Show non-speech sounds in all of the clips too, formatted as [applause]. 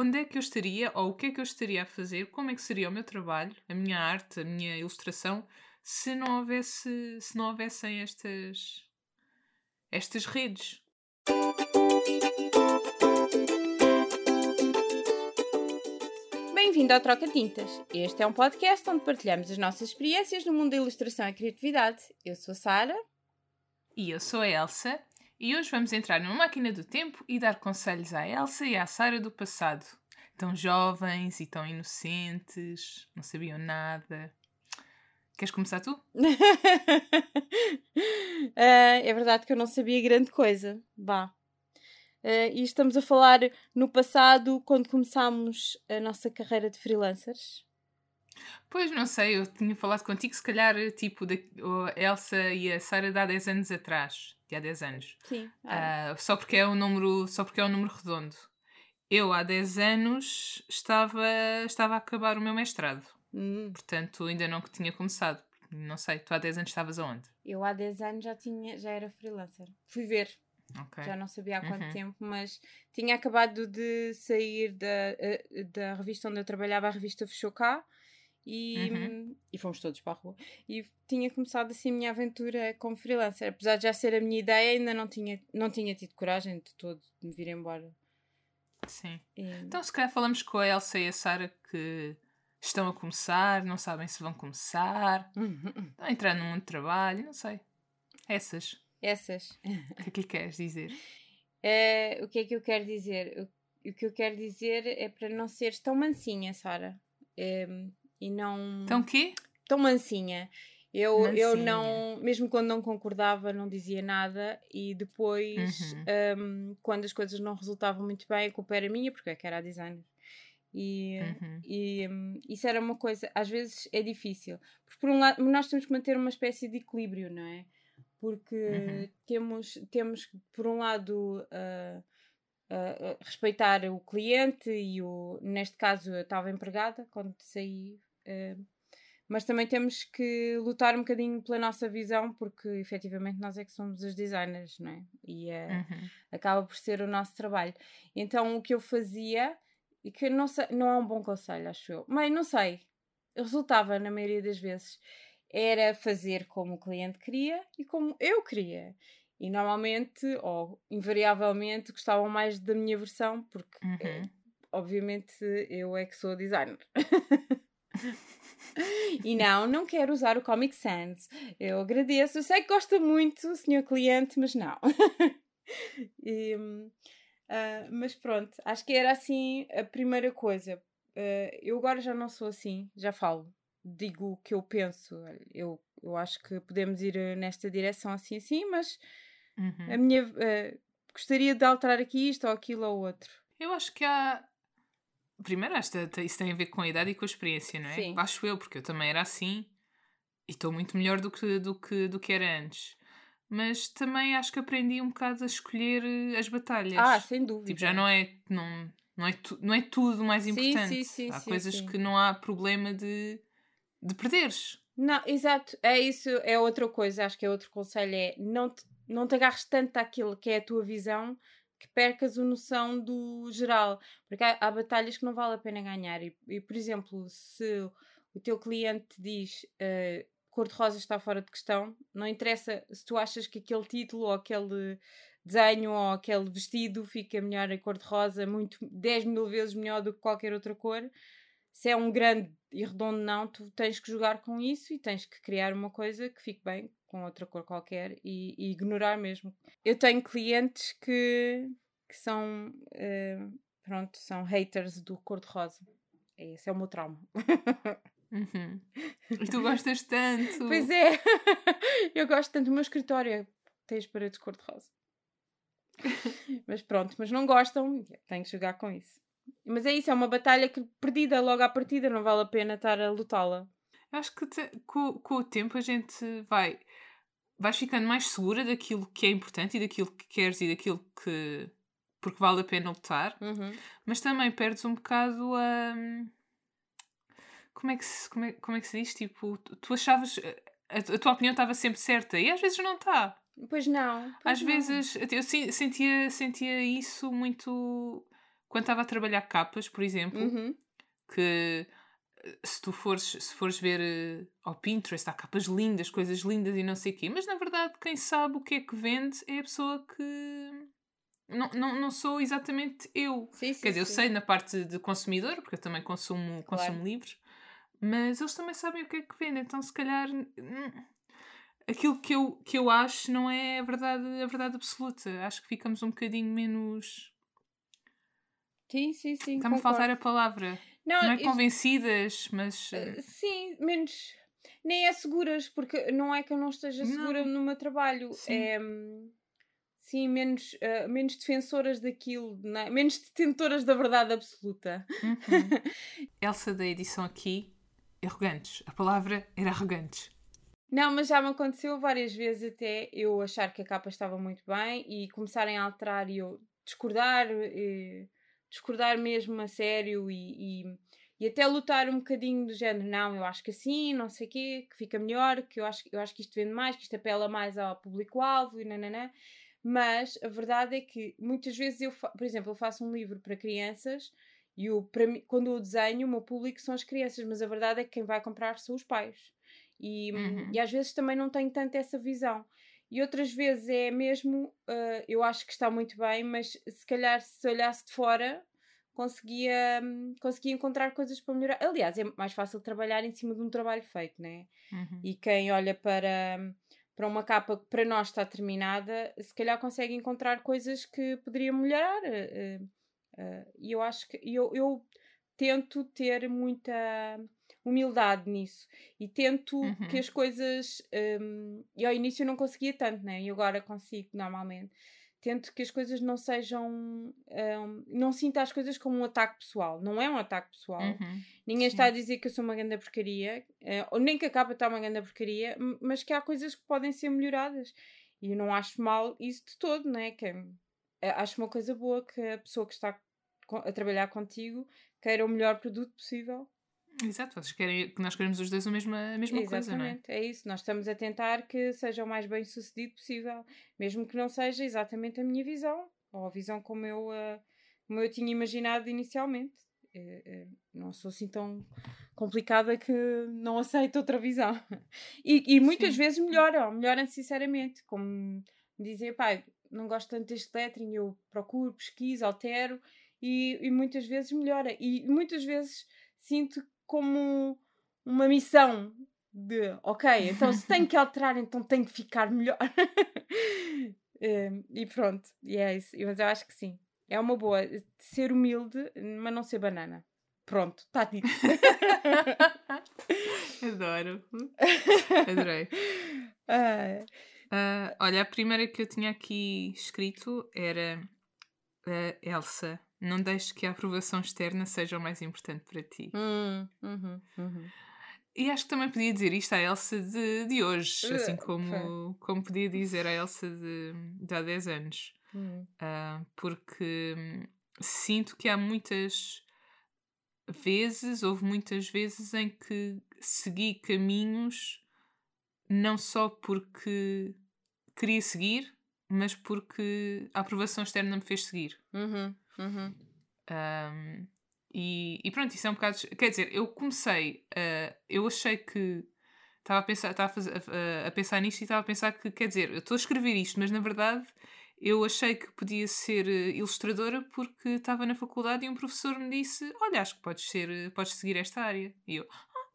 onde é que eu estaria ou o que é que eu estaria a fazer, como é que seria o meu trabalho, a minha arte, a minha ilustração, se não houvesse, se não houvessem estas estas redes. Bem-vindo ao Troca Tintas. Este é um podcast onde partilhamos as nossas experiências no mundo da ilustração e criatividade. Eu sou a Sara. E eu sou a Elsa. E hoje vamos entrar numa máquina do tempo e dar conselhos à Elsa e à Sara do passado. Tão jovens e tão inocentes, não sabiam nada. Queres começar tu? uh, [laughs] é verdade que eu não sabia grande coisa. Vá. Uh, e estamos a falar no passado, quando começámos a nossa carreira de freelancers. Pois, não sei, eu tinha falado contigo, se calhar, tipo, da, a Elsa e a Sara de há 10 anos atrás. De há 10 anos. Sim. Uh, só, porque é um número, só porque é um número redondo. Eu, há 10 anos, estava, estava a acabar o meu mestrado. Hum. Portanto, ainda não que tinha começado. Não sei, tu há 10 anos estavas aonde? Eu há 10 anos já, tinha, já era freelancer. Fui ver. Okay. Já não sabia há quanto uhum. tempo, mas tinha acabado de sair da, eh, da revista onde eu trabalhava, a revista fechou cá. E, uhum. e fomos todos para a rua. E tinha começado assim a minha aventura como freelancer. Apesar de já ser a minha ideia, ainda não tinha, não tinha tido coragem de todo de me vir embora. Sim. E... Então, se calhar falamos com a Elsa e a Sara que estão a começar, não sabem se vão começar, [laughs] estão a entrar num mundo de trabalho, não sei. Essas. Essas. O que é que lhe queres dizer? Uh, o que é que eu quero dizer? O, o, que eu quero dizer é para não seres tão mansinha, Sara. Um, e não. Tão quê? Tão mansinha. Eu, mansinha. eu não, mesmo quando não concordava, não dizia nada, e depois, uhum. um, quando as coisas não resultavam muito bem, a culpa era minha, porque é que era a designer. E, uhum. e um, isso era uma coisa, às vezes é difícil, porque por um lado nós temos que manter uma espécie de equilíbrio, não é? Porque uhum. temos, temos por um lado uh, uh, respeitar o cliente e o, neste caso eu estava empregada quando saí, mas também temos que lutar um bocadinho pela nossa visão, porque efetivamente nós é que somos os designers, não é? E uhum. acaba por ser o nosso trabalho. Então o que eu fazia e que não, sei, não é um bom conselho, acho eu. Mas não sei. Resultava, na maioria das vezes, era fazer como o cliente queria e como eu queria. E normalmente, ou invariavelmente, gostavam mais da minha versão, porque, uhum. é, obviamente, eu é que sou designer. [laughs] [laughs] e não, não quero usar o Comic Sans. Eu agradeço. Eu sei que gosta muito, senhor cliente, mas não. [laughs] e, Uh, mas pronto, acho que era assim a primeira coisa. Uh, eu agora já não sou assim, já falo, digo o que eu penso. Eu, eu acho que podemos ir eh, nesta direção assim, assim, mas uhum. a minha. Uh, gostaria de alterar aqui isto ou aquilo ou outro. Eu acho que há. Primeiro, acho que isso tem a ver com a idade e com a experiência, não é? Sim. Acho eu, porque eu também era assim e estou muito melhor do que, do, que, do que era antes mas também acho que aprendi um bocado a escolher eh, as batalhas. Ah, sem dúvida. Tipo, já não é, não, não é, tu, não é tudo mais importante. Sim, sim, sim, há coisas que não há problema de, de perderes. Não, exato, é isso, é outra coisa, acho que é outro conselho, é não te, não te agarres tanto àquilo que é a tua visão que percas a noção do geral, porque há, há batalhas que não vale a pena ganhar e, e por exemplo, se o teu cliente diz uh, cor-de-rosa está fora de questão. Não interessa se tu achas que aquele título ou aquele desenho ou aquele vestido fica melhor em cor-de-rosa, muito 10 mil vezes melhor do que qualquer outra cor. Se é um grande e redondo não, tu tens que jogar com isso e tens que criar uma coisa que fique bem com outra cor qualquer e, e ignorar mesmo. Eu tenho clientes que, que são, uh, pronto, são haters do cor-de-rosa. Esse é o meu trauma. Uhum. E [laughs] tu gostas tanto. Pois é, [laughs] eu gosto tanto do meu escritório. Tem as paredes cor-de-rosa. [laughs] mas pronto, mas não gostam, tenho que jogar com isso. Mas é isso, é uma batalha que perdida logo à partida, não vale a pena estar a lutá-la. Acho que te, com, com o tempo a gente vai vais ficando mais segura daquilo que é importante e daquilo que queres e daquilo que porque vale a pena lutar, uhum. mas também perdes um bocado a como é que se, como é, como é que se diz? Tipo, tu achavas. A, a tua opinião estava sempre certa e às vezes não está. Pois não. Pois às não. vezes eu sentia, sentia isso muito quando estava a trabalhar capas, por exemplo, uhum. que eh, se tu fores, se fores ver uh, ao Pinterest, há capas lindas, coisas lindas e não sei o quê, mas na verdade quem sabe o que é que vende é a pessoa que. Não, não, não sou exatamente eu. Sim, sim, Quer dizer, sim. eu sei na parte de consumidor, porque eu também consumo, claro. consumo livros, mas eles também sabem o que é que vendem, então se calhar. Aquilo que eu, que eu acho não é a verdade, a verdade absoluta. Acho que ficamos um bocadinho menos Sim, sim, sim. Está-me a faltar a palavra. Não, não é convencidas, mas. Uh, sim, menos. Nem é seguras, porque não é que eu não esteja segura não. no meu trabalho. Sim. É. Sim, menos, uh, menos defensoras daquilo, é? menos detentoras da verdade absoluta. Uhum. [laughs] Elsa da edição aqui, arrogantes. A palavra era arrogantes. Não, mas já me aconteceu várias vezes até eu achar que a capa estava muito bem e começarem a alterar e eu discordar. E discordar mesmo a sério e, e, e, até lutar um bocadinho do género, não, eu acho que assim, não sei o quê, que fica melhor, que eu acho, eu acho que isto vende mais, que isto apela mais ao público-alvo e nananã. Mas a verdade é que muitas vezes eu, por exemplo, eu faço um livro para crianças e eu, para mim, quando eu desenho, o meu público são as crianças, mas a verdade é que quem vai comprar são os pais. E, uhum. e às vezes também não tenho tanto essa visão. E outras vezes é mesmo, uh, eu acho que está muito bem, mas se calhar se olhasse de fora conseguia, conseguia encontrar coisas para melhorar. Aliás, é mais fácil trabalhar em cima de um trabalho feito, né? Uhum. E quem olha para, para uma capa que para nós está terminada, se calhar consegue encontrar coisas que poderiam melhorar. Uh, uh, e eu acho que eu, eu tento ter muita humildade nisso e tento uhum. que as coisas um, e ao início eu não conseguia tanto, né? E agora consigo normalmente. Tento que as coisas não sejam. Um, não sinta as coisas como um ataque pessoal. Não é um ataque pessoal. Uhum. Ninguém Sim. está a dizer que eu sou uma grande porcaria, uh, ou nem que a capa está uma grande porcaria, mas que há coisas que podem ser melhoradas. E eu não acho mal isso de todo, né? Que, uh, acho uma coisa boa que a pessoa que está a trabalhar contigo queira o melhor produto possível Exato, vocês querem que nós queremos os dois a mesma, a mesma coisa, não é? é isso. Nós estamos a tentar que seja o mais bem sucedido possível, mesmo que não seja exatamente a minha visão, ou a visão como eu, uh, como eu tinha imaginado inicialmente. Uh, uh, não sou assim tão complicada que não aceito outra visão. [laughs] E, e muitas Sim. vezes melhoram, melhoram sinceramente, como dizer, pai, não gosto tanto deste lettering, eu procuro, pesquiso, altero, e, e muitas vezes melhora. E muitas vezes sinto como uma missão de ok, então se tenho que alterar, então tenho que ficar melhor. Ehm, [laughs] e pronto, e é isso. Mas eu acho que sim. É uma boa ser humilde, mas não ser banana. Pronto, está dito. [laughs] Adoro. Adorei. [laughs] Uh, uh, olha, a primeira que eu tinha aqui escrito era uh, Elsa não deixes que a aprovação externa seja o mais importante para ti. Hum, uhum, uhum. E acho que também podia dizer isto à Elsa de, de hoje, uh, assim como, como podia dizer à Elsa de, de há 10 anos. Uh, porque hum, sinto que há muitas vezes, houve muitas vezes em que segui caminhos não só porque queria seguir, mas porque a aprovação externa me fez seguir. Uhum. Uhum. Um, e, e, pronto, isso é um bocado. Quer dizer, eu comecei. Uh, eu achei que. Estava a pensar, estava a, fazer, a, a pensar nisto e estava a pensar que, quer dizer, eu estou a escrever isto, mas na verdade eu achei que podia ser eh, ilustradora porque estava na faculdade e um professor me disse: Olha, acho que podes, ser, podes seguir esta área. E eu,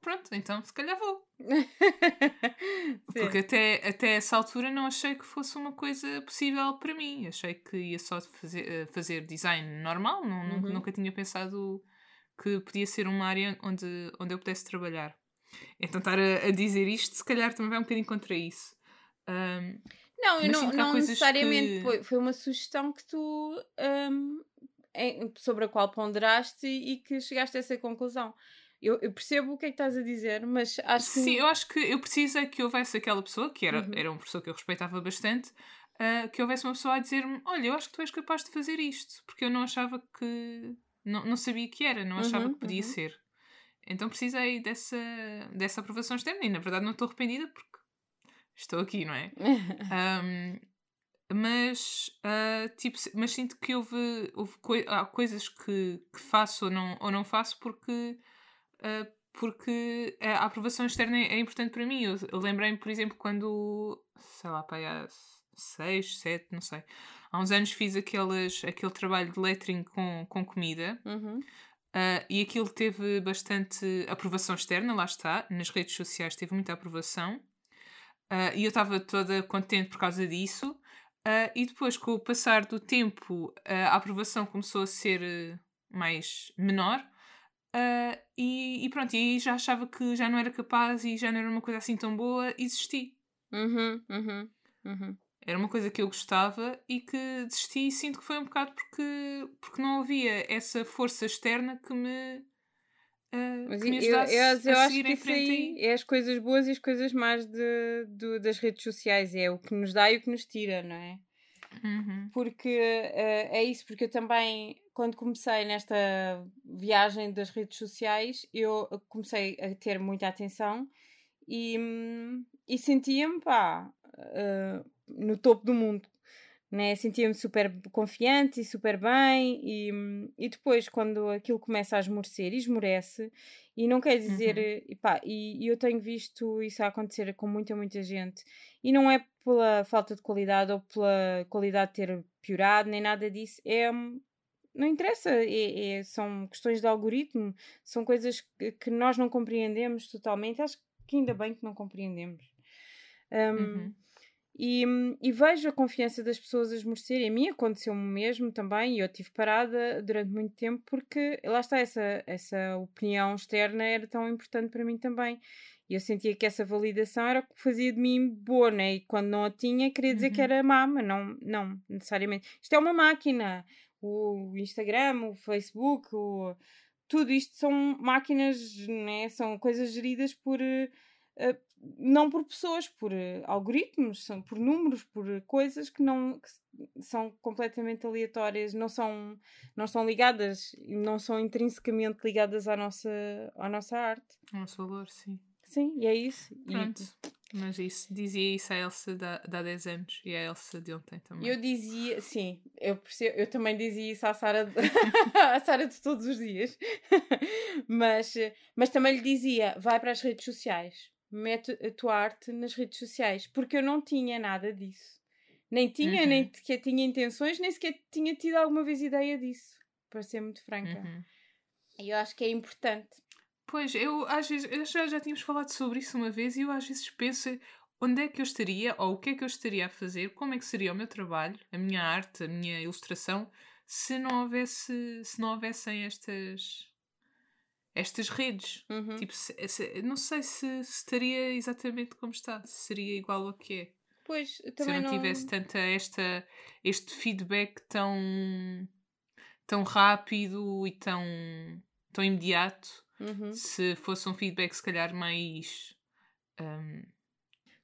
pronto, então se calhar vou. [laughs] Porque até, até essa altura não achei que fosse uma coisa possível para mim. Achei que ia só fazer, eh, fazer design normal, não, uhum. nunca tinha pensado que podia ser uma área onde, onde eu pudesse trabalhar. Então estar a, a dizer isto, se calhar também vai um bocadinho contra isso. Um, não, eu não, não necessariamente. Que... Foi uma sugestão que tu. Um, sobre a qual ponderaste e que chegaste a essa conclusão. Eu, eu, percebo o que é que estás a dizer, mas acho que. Sim, eu acho que eu preciso é que houvesse aquela pessoa, que era, uhum. era uma pessoa que eu respeitava bastante, uh, que houvesse uma pessoa a dizer-me: Olha, eu acho que tu és capaz de fazer isto, porque eu não achava que. Não, não sabia que era, não achava uhum, que podia uhum. ser. Então precisei dessa, dessa aprovação externa e na verdade não estou arrependida porque estou aqui, não é? [laughs] um, mas, uh, tipo, mas sinto que houve, houve coi há coisas que, que faço ou não, ou não faço porque, porque a aprovação externa é, é importante para mim. Eu, eu lembrei-me, por exemplo, quando, sei lá, pá, há seis, sete, não sei, há uns anos fiz aqueles, aquele trabalho de lettering com, com comida. Uhum. Uh, e aquilo teve bastante aprovação externa, lá está, nas redes sociais teve muita aprovação. Uh, e eu estava toda contente por causa disso. Uh, e depois, com o passar do tempo, a aprovação começou a ser mais menor. E, e pronto, e aí já achava que já não era capaz e já não era uma coisa assim tão boa e desisti. Uhum, uhum, uhum. Era uma coisa que eu gostava e que desisti e sinto que foi um bocado porque, porque não havia essa força externa que me. Uh, Mas que me eu, eu, eu acho que isso aí é as coisas boas e as coisas más de, de, das redes sociais. É o que nos dá e o que nos tira, não é? Uhum. Porque uh, é isso, porque eu também, quando comecei nesta viagem das redes sociais, eu comecei a ter muita atenção e, hum, e sentia-me, pá, uh, no topo do mundo. Né? Sentia-me super confiante e super bem, e, e depois, quando aquilo começa a esmorecer, esmorece, e não quer dizer. Uhum. E, pá, e, e eu tenho visto isso acontecer com muita, muita gente, e não é pela falta de qualidade ou pela qualidade ter piorado, nem nada disso, é não interessa, é, é, são questões de algoritmo, são coisas que, que, nós não compreendemos totalmente. Acho que ainda bem que não compreendemos. Um, uhum. E, e, vejo a confiança das pessoas a esmorecer. A mim aconteceu-me mesmo também, e eu tive parada durante muito tempo porque lá está, essa, essa opinião externa era tão importante para mim também. E eu sentia que essa validação era o que fazia de mim boa, né? E quando não a tinha, queria dizer uhum. que era má, mas não, não necessariamente. Isto é uma máquina. O Instagram, o Facebook, o... tudo isto são máquinas, né? São coisas geridas por. Uh, não por pessoas, por uh, algoritmos, são por números, por coisas que não que são completamente aleatórias, não são, não são ligadas, não são intrinsecamente ligadas à nossa, à nossa arte. Ao nosso valor, sim. Sim, e é isso. Pronto. E... Mas isso, dizia isso a Elsa de, de há 10 anos e a Elsa de ontem também. Eu dizia, sim, eu, percebo, eu também dizia isso à Sara [laughs] à Sara de todos os dias. [laughs] mas, mas também lhe dizia, vai para as redes sociais mete a tua arte nas redes sociais, porque eu não tinha nada disso. Nem tinha, uhum. nem sequer tinha intenções, nem sequer tinha tido alguma vez ideia disso, para ser muito franca. Uhum. E eu acho que é importante. Pois, eu às vezes, já, já tínhamos falado sobre isso uma vez e eu às vezes penso onde é que eu estaria ou o que é que eu estaria a fazer, como é que seria o meu trabalho, a minha arte, a minha ilustração, se não houvesse, se não houvessem estas estas redes. Uhum. Tipo, se, se, não sei se, se, estaria exatamente como está, se seria igual ao que é. Pois, também se eu não, não... tivesse tanta esta, este feedback tão, tão rápido e tão, tão imediato, uhum. se fosse um feedback se calhar mais. Um,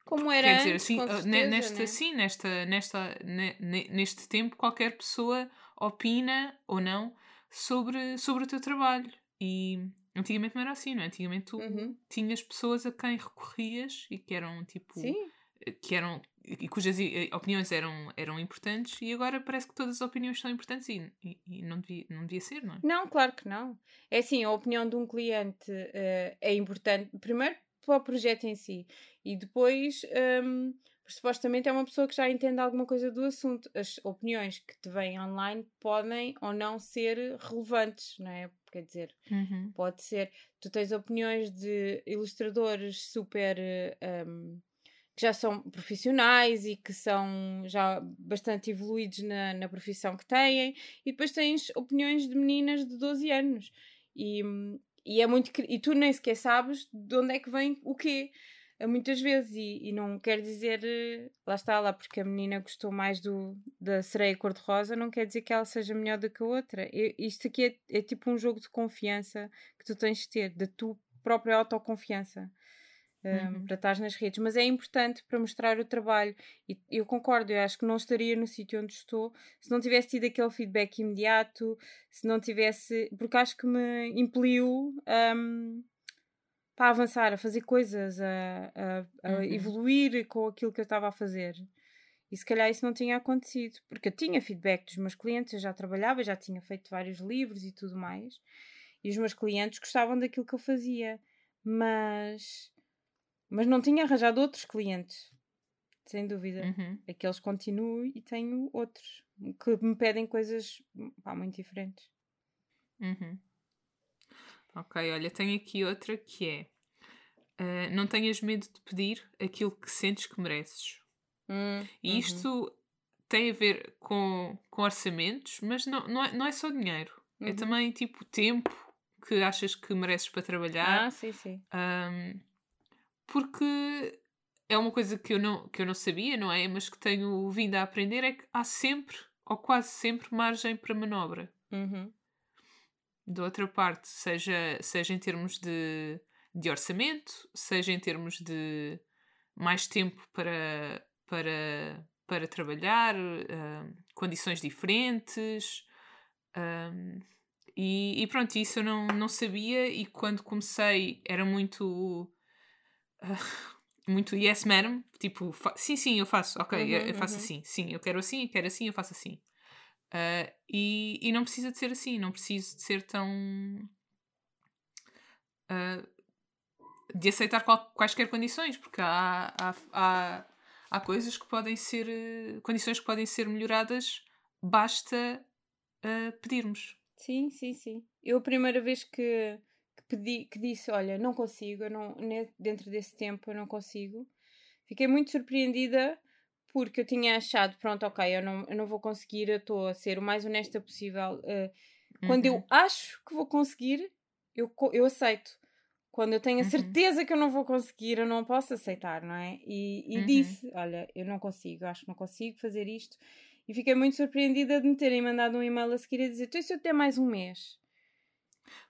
como era quer dizer, antes, assim, certeza, nesta, né? sim, nesta, nesta, neste tempo qualquer pessoa opina ou não sobre, sobre o teu trabalho e Antigamente não era assim, não é? Antigamente tu uhum. tinhas pessoas a quem recorrias e que eram tipo. Sim. Que eram. E cujas eh, opiniões eram, eram importantes e agora parece que todas as opiniões são importantes e, e, e não, devia, não devia ser, não é? Não, claro que não. É assim, a opinião de um cliente uh, é importante, primeiro para o projeto em si e depois. Um, supostamente é uma pessoa que já entende alguma coisa do assunto. As opiniões que te vêm online podem ou não ser relevantes, não é? Quer dizer, uhum. pode ser. Tu tens opiniões de ilustradores super. Um, que já são profissionais e que são já bastante evoluídos na, na profissão que têm, e depois tens opiniões de meninas de 12 anos. E, e é muito. E tu nem sequer sabes de onde é que vem o quê muitas vezes e, e, não quer dizer eh, lá está lá porque a menina gostou mais do da sereia cor-de-rosa não quer dizer que ela seja melhor do que a outra eu, isto aqui é, é, tipo um jogo de confiança que tu tens de ter da tua própria autoconfiança um, uhum. para estar nas redes mas é importante para mostrar o trabalho e eu concordo eu acho que não estaria no sítio onde estou se não tivesse tido aquele feedback imediato se não tivesse porque acho que me impeliu um, para avançar, a fazer coisas, a, a, a uhum. evoluir com aquilo que eu estava a fazer. E se calhar isso não tinha acontecido, porque eu tinha feedback dos meus clientes, eu já trabalhava, já tinha feito vários livros e tudo mais, e os meus clientes gostavam daquilo que eu fazia, mas, mas não tinha arranjado outros clientes, sem dúvida. Uhum. Aqueles continuo e tenho outros que me pedem coisas pá, muito diferentes. Uhum. Ok, olha, tenho aqui outra que é uh, não tenhas medo de pedir aquilo que sentes que mereces. Hum, e uhum. isto tem a ver com, com orçamentos, mas não, não, é, não é só dinheiro. É uhum. É também tipo tempo que achas que mereces para trabalhar. Ah, sim, sim. Um, porque é uma coisa que eu, não, que eu não sabia, não é? Mas que tenho vindo a aprender é que há sempre, ou quase sempre, margem para manobra. Uhum. Da outra parte, seja, seja em termos de, de orçamento, seja em termos de mais tempo para, para, para trabalhar, uh, condições diferentes. Um, e, e, pronto, isso eu não, não sabia. E quando comecei era muito. [laughs] Muito yes, madam. Tipo, sim, sim, eu faço. Ok, uhum, eu, faço uhum. assim. Sim, eu quero assim, eu quero assim, eu faço assim. Uh, e, e não precisa de ser assim. Não preciso de ser tão. Uh, de aceitar qual, quaisquer condições, porque há, há, há há coisas que podem ser, condições que podem ser melhoradas, basta uh, pedirmos. Sim, sim, sim. Eu a primeira vez que, que pedi, que disse, olha, não consigo, não, dentro desse tempo eu não consigo, fiquei muito surpreendida porque eu tinha achado, pronto, ok, eu não, eu não vou conseguir, eu estou a ser o mais honesta possível. Uh, quando uhum. eu acho que vou conseguir, eu, eu aceito. Quando eu tenho a uhum. certeza que eu não vou conseguir, eu não posso aceitar, não é? E, e uhum. disse: Olha, eu não consigo, acho que não consigo fazer isto. E fiquei muito surpreendida de me terem mandado um e-mail a seguir a dizer: Então, se eu ter mais um mês?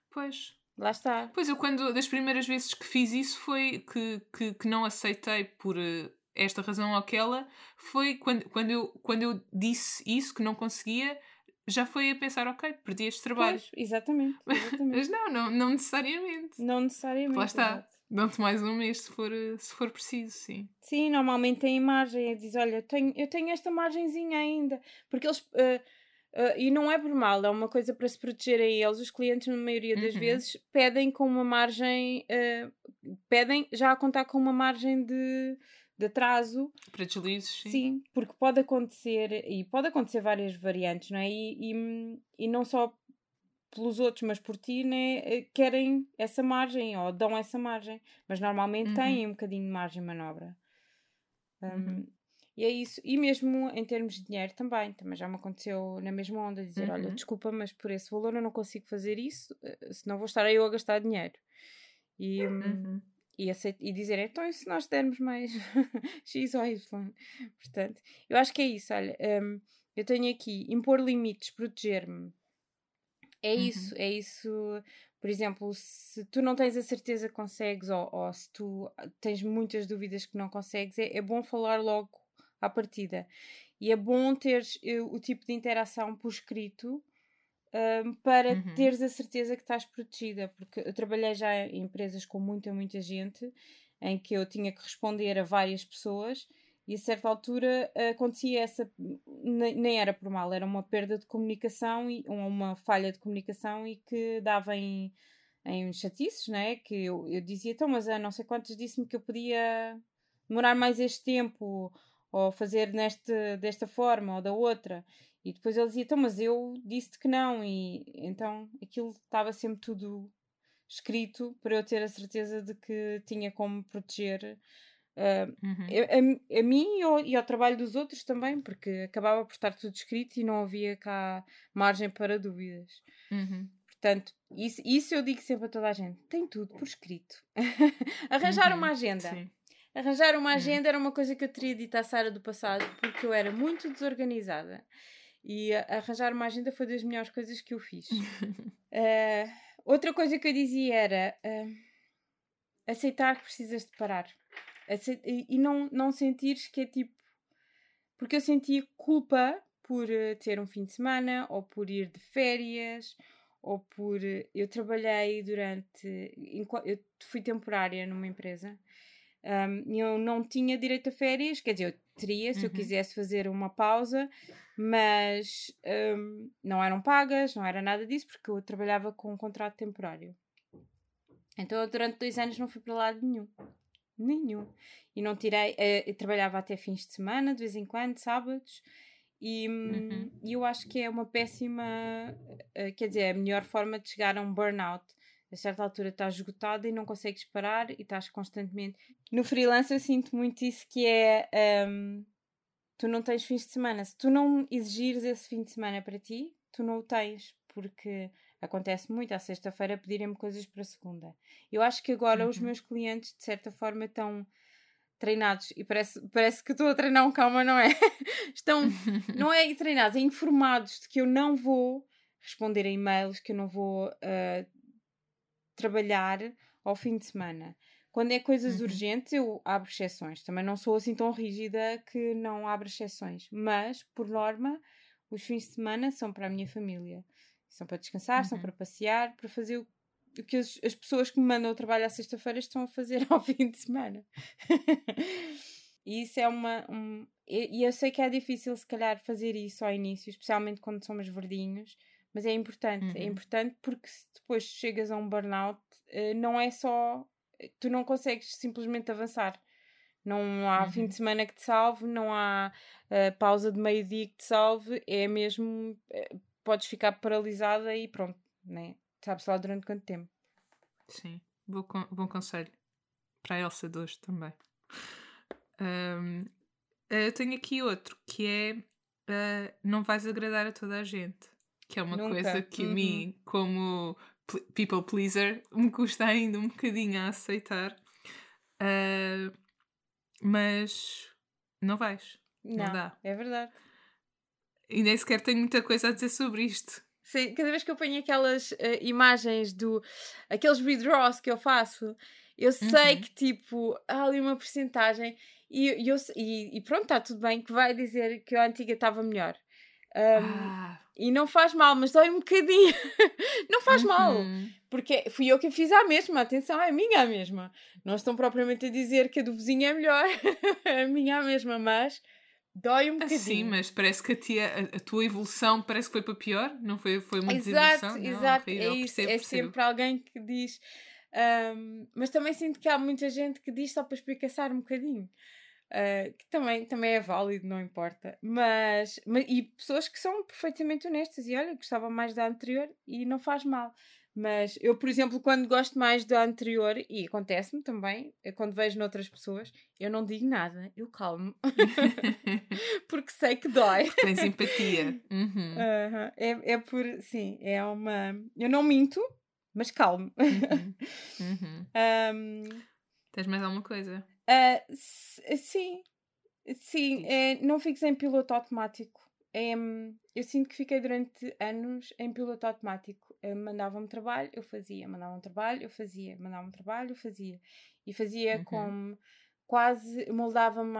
Pois. Lá está. Pois eu, quando das primeiras vezes que fiz isso, foi que, que, que não aceitei por uh, esta razão ou aquela, foi quando, quando, eu, quando eu disse isso, que não conseguia, já foi a pensar, ok, perdi este trabalho. Pois, exatamente. [laughs] exatamente. Mas não, não, não necessariamente. Não necessariamente. Lá está. Dão-te mais um mês se for, se for preciso, sim. Sim, normalmente tem margem. Diz, olha, eu tenho, eu tenho esta margenzinha ainda. Porque eles... Uh, uh, e não é por mal, é uma coisa para se proteger a eles. Os clientes, na maioria das uhum. vezes, pedem com uma margem... Uh, pedem já a contar com uma margem de de atraso. Para deslizes, sim. Sim, porque pode acontecer, e pode acontecer várias variantes, não é? E, e, e não só pelos outros, mas por ti, né, eh, querem essa margem ou dão essa margem, mas normalmente uhum. têm um bocadinho de margem de manobra. Um, uhum. E é isso. E mesmo em termos de dinheiro também, também já me aconteceu na mesma onda dizer: uhum. olha, desculpa, mas por esse valor eu não consigo fazer isso, eh, senão vou estar eu a gastar dinheiro. E, hum, uhum e, aceit e dizer então e se nós dermos mais [laughs] X ou Y? Portanto, eu acho que é isso. Olha, um, eu tenho aqui impor limites, proteger-me. É uhum. isso, é isso. Por exemplo, se tu não tens a certeza que consegues, ou, ou se tu tens muitas dúvidas que não consegues, é, é bom falar logo à partida. E é bom teres uh, o tipo de interação por escrito um, para uhum. teres a certeza que estás protegida, porque eu trabalhei já em empresas com muita, muita gente, em que eu tinha que responder a várias pessoas e a certa altura acontecia essa, nem era por mal, era uma perda de comunicação e uma falha de comunicação e que dava em, em chatices, né? que eu, eu dizia, então, mas a não sei quantos disse-me que eu podia demorar mais este tempo ou fazer neste, desta forma ou da outra. E depois ele dizia, então, mas eu disse-te que não. E então aquilo estava sempre tudo escrito para eu ter a certeza de que tinha como proteger uh, uhum. a, a, mim e ao, e ao, trabalho dos outros também, porque acabava por estar tudo escrito e não havia cá margem para dúvidas. Uhum. Portanto, isso, isso eu digo sempre a toda a gente: tem tudo por escrito. [laughs] Arranjar uhum. uma agenda. Sim. Arranjar uma uhum. agenda era uma coisa que eu teria dito à Sara do passado, porque eu era muito desorganizada. E arranjar uma agenda foi das melhores coisas que eu fiz. uh, [laughs] outra coisa que eu dizia era uh, aceitar que precisas de parar. Aceit e não, não sentires que é tipo. Porque eu sentia culpa por uh, ter um fim de semana, ou por ir de férias, ou por. eu trabalhei durante. Eu fui temporária numa empresa. Um, eu não tinha direito a férias, quer dizer, eu teria se uhum. eu quisesse fazer uma pausa, mas um, não eram pagas, não era nada disso, porque eu trabalhava com um contrato temporário. Então eu durante dois anos não fui para lado nenhum. Nenhum. E não tirei. Uh, trabalhava até fins de semana, de vez em quando, sábados. E, hum, uhum. eu acho que é uma péssima. Uh, quer dizer, é a melhor forma de chegar a um burnout. A certa altura estás esgotada e não consegues parar e estás constantemente. No freelance eu sinto muito isso que é. Um, tu não tens fins de semana. Se tu não exigires esse fim de semana para ti, tu não o tens. Porque acontece muito à sexta-feira pedirem-me coisas para segunda. Eu acho que agora uhum. os meus clientes, de certa forma, estão treinados e parece, parece que estou a treinar um calma, não é? [laughs] Estão, não é treinados, é informados de que eu não vou responder a e-mails, que eu não vou uh, trabalhar ao fim de semana. Quando é coisas uhum. urgentes, eu abro exceções. Também não sou assim tão rígida que não abro exceções. Mas, por norma, os fins de semana são para a minha família. São para descansar, uhum. são para passear, para fazer o o que as, as pessoas que me mandam o trabalho à sexta-feira estão a fazer [laughs] ao fim de semana. e isso é uma. Um, e eu sei que é difícil, se calhar, fazer isso ao início, especialmente quando somos verdinhos, mas é importante. É uhum. É importante porque se depois chegas a um burnout, eh, não é só. Tu não consegues simplesmente avançar. Não há uhum. fim de semana que te salve, não há uh, pausa de meio-dia que te salve, é mesmo. Uh, podes ficar paralisada e pronto, né? Sabe-se lá durante quanto tempo. Sim, bom, bom conselho. Para a Elsa de hoje também. Um, eu tenho aqui outro que é uh, não vais agradar a toda a gente. Que é uma Nunca. coisa que uhum. mim, como people pleaser, me custa ainda um bocadinho a aceitar. Uh, mas não vais. Não, não dá. É verdade. E nem sequer tenho muita coisa a dizer sobre isto. Sim, cada vez que eu ponho aquelas uh, imagens do. aqueles redraws que eu faço, eu sei uhum. que tipo, há ali uma porcentagem e, e, eu, e, e pronto, está tudo bem, que vai dizer que a antiga estava melhor. Um, ah. E não faz mal, mas dói um bocadinho. [laughs] não faz uhum. mal. Porque fui eu que fiz a mesma. Atenção, é minha a mesma. Não estão propriamente a dizer que a do vizinho é melhor. [laughs] é minha a mesma, mas Dói um bocadinho. Sim, mas parece que a, tia, a, tua evolução parece que foi para pior, não foi, foi uma exato, desevolução? Exato, não, é isso. Percebo, é percebo. sempre alguém que diz. Um, mas também sinto que há muita gente que diz só para explicaçar um bocadinho. Uh, que também, também é válido, não importa. Mas, mas, e pessoas que são perfeitamente honestas e olha, gostava mais da anterior e não faz mal. Mas eu, por exemplo, quando gosto mais da anterior, e acontece-me também, quando vejo noutras pessoas, eu não digo nada, eu calmo. [laughs] Porque sei que dói. Tens empatia. Uhum. Uhum. É, é por. Sim, é uma. Eu não minto, mas calmo. Uhum. Uhum. [laughs] um... Tens mais alguma coisa? Uh, sim, sim, é, não fiques em piloto automático. É, eu sinto que fiquei durante anos em piloto automático. Mandavam-me trabalho, eu fazia, mandavam-me trabalho, eu fazia, mandavam-me trabalho, eu fazia. E fazia uhum. como quase moldava-me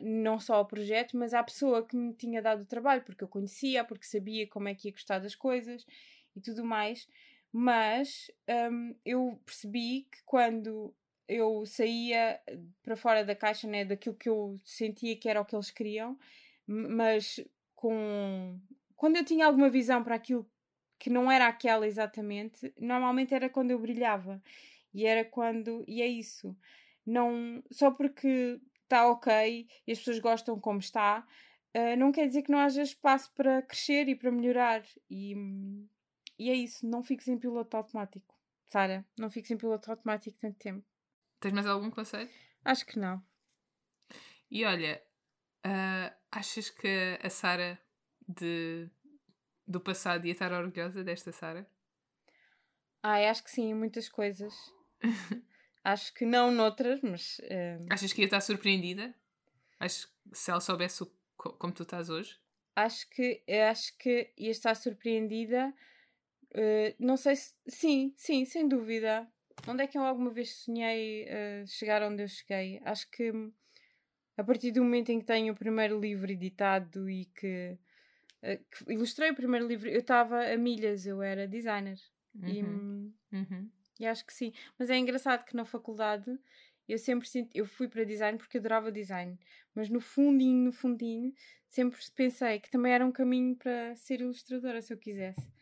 não só ao projeto, mas à pessoa que me tinha dado o trabalho, porque eu conhecia, porque sabia como é que ia gostar das coisas e tudo mais. Mas um, eu percebi que quando eu saía para fora da caixa, né, daquilo que eu sentia que era o que eles queriam, mas com quando eu tinha alguma visão para aquilo que não era aquela exatamente, normalmente era quando eu brilhava. E era quando. E é isso. Não, só porque está ok e as pessoas gostam como está, uh, não quer dizer que não haja espaço para crescer e para melhorar. E, e é isso. Não fiques em piloto automático. Sara, não fiques em piloto automático tanto tempo. Tens mais algum conselho? Acho que não. E olha, uh, achas que a Sara de, do passado ia estar orgulhosa desta Sara? Ai, acho que sim, muitas coisas. [laughs] acho que não noutras, mas. Uh... Achas que ia estar surpreendida? Acho que se ela soubesse o, como tu estás hoje? Acho que, acho que ia estar surpreendida. Uh, não sei se. Sim, sim, sem dúvida. Onde é que eu alguma vez sonhei uh, chegar onde eu cheguei? Acho que a partir do momento em que tenho o primeiro livro editado e que, uh, que ilustrei o primeiro livro, eu estava a milhas, eu era designer. Uhum. E, uhum. e, acho que sim. Mas é engraçado que na faculdade eu sempre senti, eu fui para design porque adorava design, mas no fundinho, no fundinho, sempre pensei que também era um caminho para ser ilustradora se eu quisesse.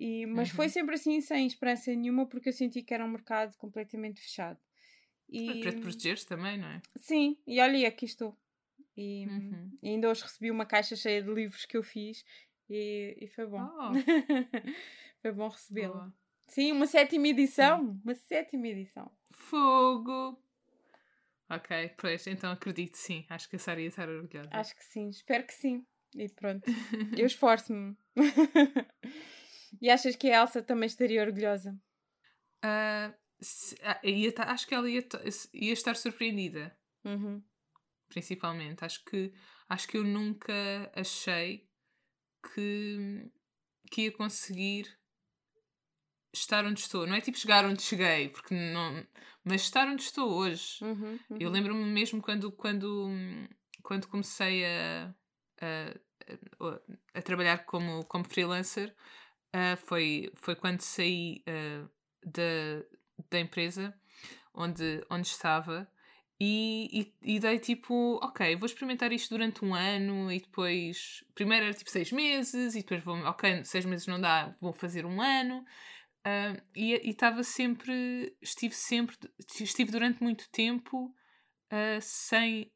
E, mas uhum. foi sempre assim, sem esperança nenhuma, porque eu senti que era um mercado completamente fechado. E... Para te protegeres também, não é? Sim, e olha, aqui estou. E, uhum. e, ainda hoje recebi uma caixa cheia de livros que eu fiz e, e foi bom. Oh. [laughs] foi bom recebê-la. Sim, uma sétima edição. Sim. Uma sétima edição. Fogo! Ok, pois, então acredito sim. Acho que a Sara ia estar orgulhosa. Acho que sim, espero que sim. E pronto, [laughs] eu esforço-me. [laughs] e achas que a Elsa também estaria orgulhosa? Uh, se, uh, ia, acho que ela ia, ia estar surpreendida. Uhum. Principalmente. Acho que, acho que eu nunca achei que, que ia conseguir estar onde estou. Não é tipo chegar onde cheguei, porque não. Mas estar onde estou hoje. Uhum, uhum. Eu lembro-me mesmo quando, quando, quando comecei a, a, a, a trabalhar como, como freelancer, uh, foi, foi quando saí uh, da, da empresa onde, onde estava. E, e, e, dei tipo, ok, vou experimentar isto durante um ano e depois, primeiro era tipo seis meses e depois vou, ok, seis meses não dá, vou fazer um ano Uh, e estava sempre, estive sempre, estive durante muito tempo sem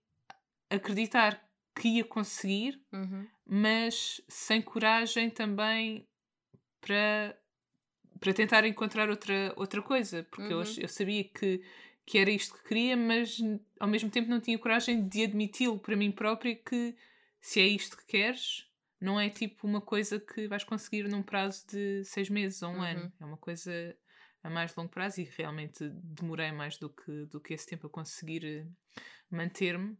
acreditar que ia conseguir, uhum. mas sem coragem também para, para tentar encontrar outra, outra coisa, porque uhum. eu, eu sabia que, que era isto que queria, mas ao mesmo tempo não tinha coragem de admiti-lo para mim própria que se é isto que queres, não é tipo uma coisa que vais conseguir num prazo de seis meses ou um uhum. ano. É uma coisa a mais longo prazo e realmente demorei mais do que, do que esse tempo a conseguir eh, manter-me.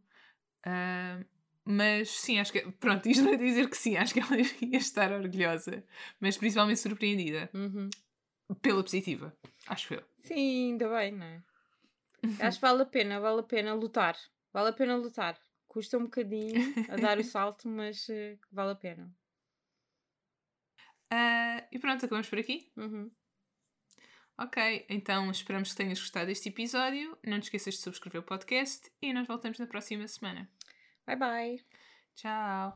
Uh, mas sim, acho que. Pronto, [laughs] isto vai dizer que sim, acho que ela [laughs] ia estar orgulhosa, mas principalmente surpreendida. Uhum. Pela positiva, acho eu. Sim, ainda bem, não é? [laughs] acho que vale a pena, vale a pena lutar. Vale a pena lutar. Custa um bocadinho a dar o salto, mas uh, vale a pena. Uh, e pronto, acabamos por aqui? Uhum. Ok, então esperamos que tenhas gostado deste episódio. Não te esqueças de subscrever o podcast e nós voltamos na próxima semana. Bye bye. Tchau.